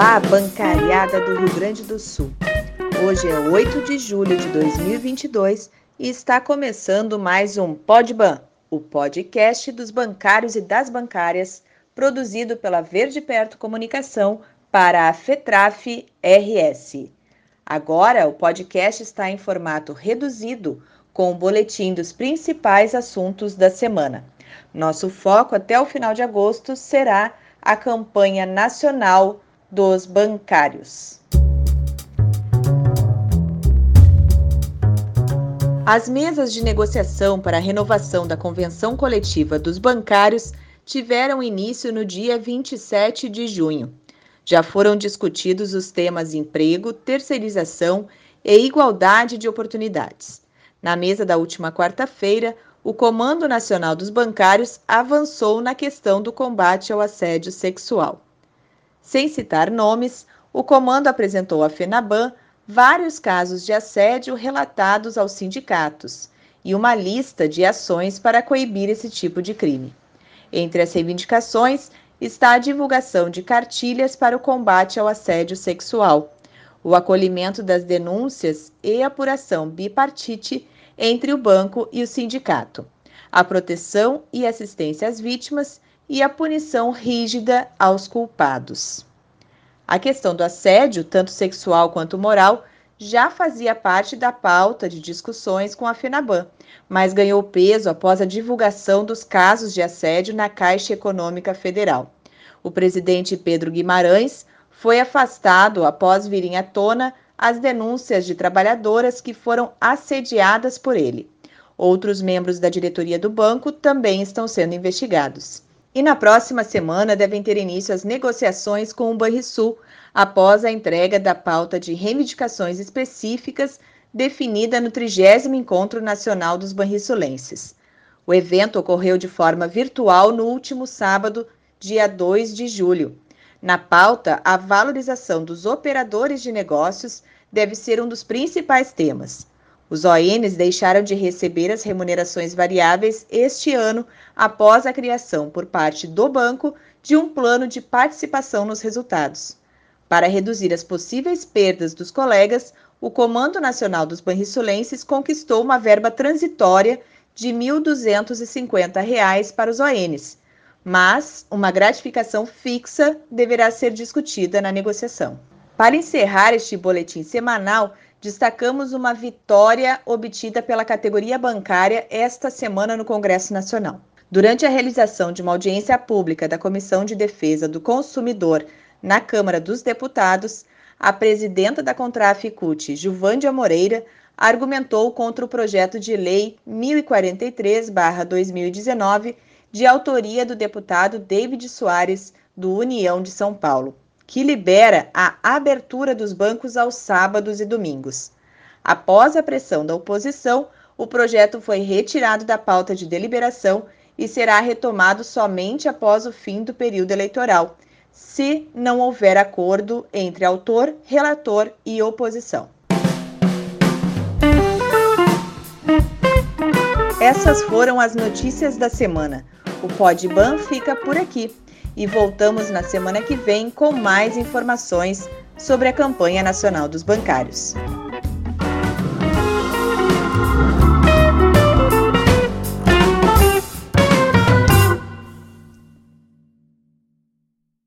Olá, bancariada do Rio Grande do Sul. Hoje é 8 de julho de 2022 e está começando mais um Podban, o podcast dos bancários e das bancárias, produzido pela Verde Perto Comunicação para a FETRAF RS. Agora, o podcast está em formato reduzido, com o boletim dos principais assuntos da semana. Nosso foco até o final de agosto será a campanha nacional dos bancários. As mesas de negociação para a renovação da convenção coletiva dos bancários tiveram início no dia 27 de junho. Já foram discutidos os temas emprego, terceirização e igualdade de oportunidades. Na mesa da última quarta-feira, o Comando Nacional dos Bancários avançou na questão do combate ao assédio sexual. Sem citar nomes, o comando apresentou à FENABAN vários casos de assédio relatados aos sindicatos e uma lista de ações para coibir esse tipo de crime. Entre as reivindicações está a divulgação de cartilhas para o combate ao assédio sexual, o acolhimento das denúncias e apuração bipartite entre o banco e o sindicato, a proteção e assistência às vítimas e a punição rígida aos culpados. A questão do assédio, tanto sexual quanto moral, já fazia parte da pauta de discussões com a FENABAN, mas ganhou peso após a divulgação dos casos de assédio na Caixa Econômica Federal. O presidente Pedro Guimarães foi afastado após virem à tona as denúncias de trabalhadoras que foram assediadas por ele. Outros membros da diretoria do banco também estão sendo investigados. E na próxima semana devem ter início as negociações com o Banrisul, após a entrega da pauta de reivindicações específicas definida no 30 Encontro Nacional dos Banrisulenses. O evento ocorreu de forma virtual no último sábado, dia 2 de julho. Na pauta, a valorização dos operadores de negócios deve ser um dos principais temas. Os ONs deixaram de receber as remunerações variáveis este ano após a criação por parte do banco de um plano de participação nos resultados. Para reduzir as possíveis perdas dos colegas, o Comando Nacional dos Banriçulenses conquistou uma verba transitória de R$ 1.250 para os ONs, mas uma gratificação fixa deverá ser discutida na negociação. Para encerrar este boletim semanal, destacamos uma vitória obtida pela categoria bancária esta semana no Congresso Nacional. Durante a realização de uma audiência pública da Comissão de Defesa do Consumidor na Câmara dos Deputados, a presidenta da Contraficute, Juvândia Moreira, argumentou contra o projeto de lei 1043/2019 de autoria do deputado David Soares, do União de São Paulo, que libera a abertura dos bancos aos sábados e domingos. Após a pressão da oposição, o projeto foi retirado da pauta de deliberação e será retomado somente após o fim do período eleitoral, se não houver acordo entre autor, relator e oposição. Essas foram as notícias da semana. O Podban fica por aqui e voltamos na semana que vem com mais informações sobre a campanha nacional dos bancários.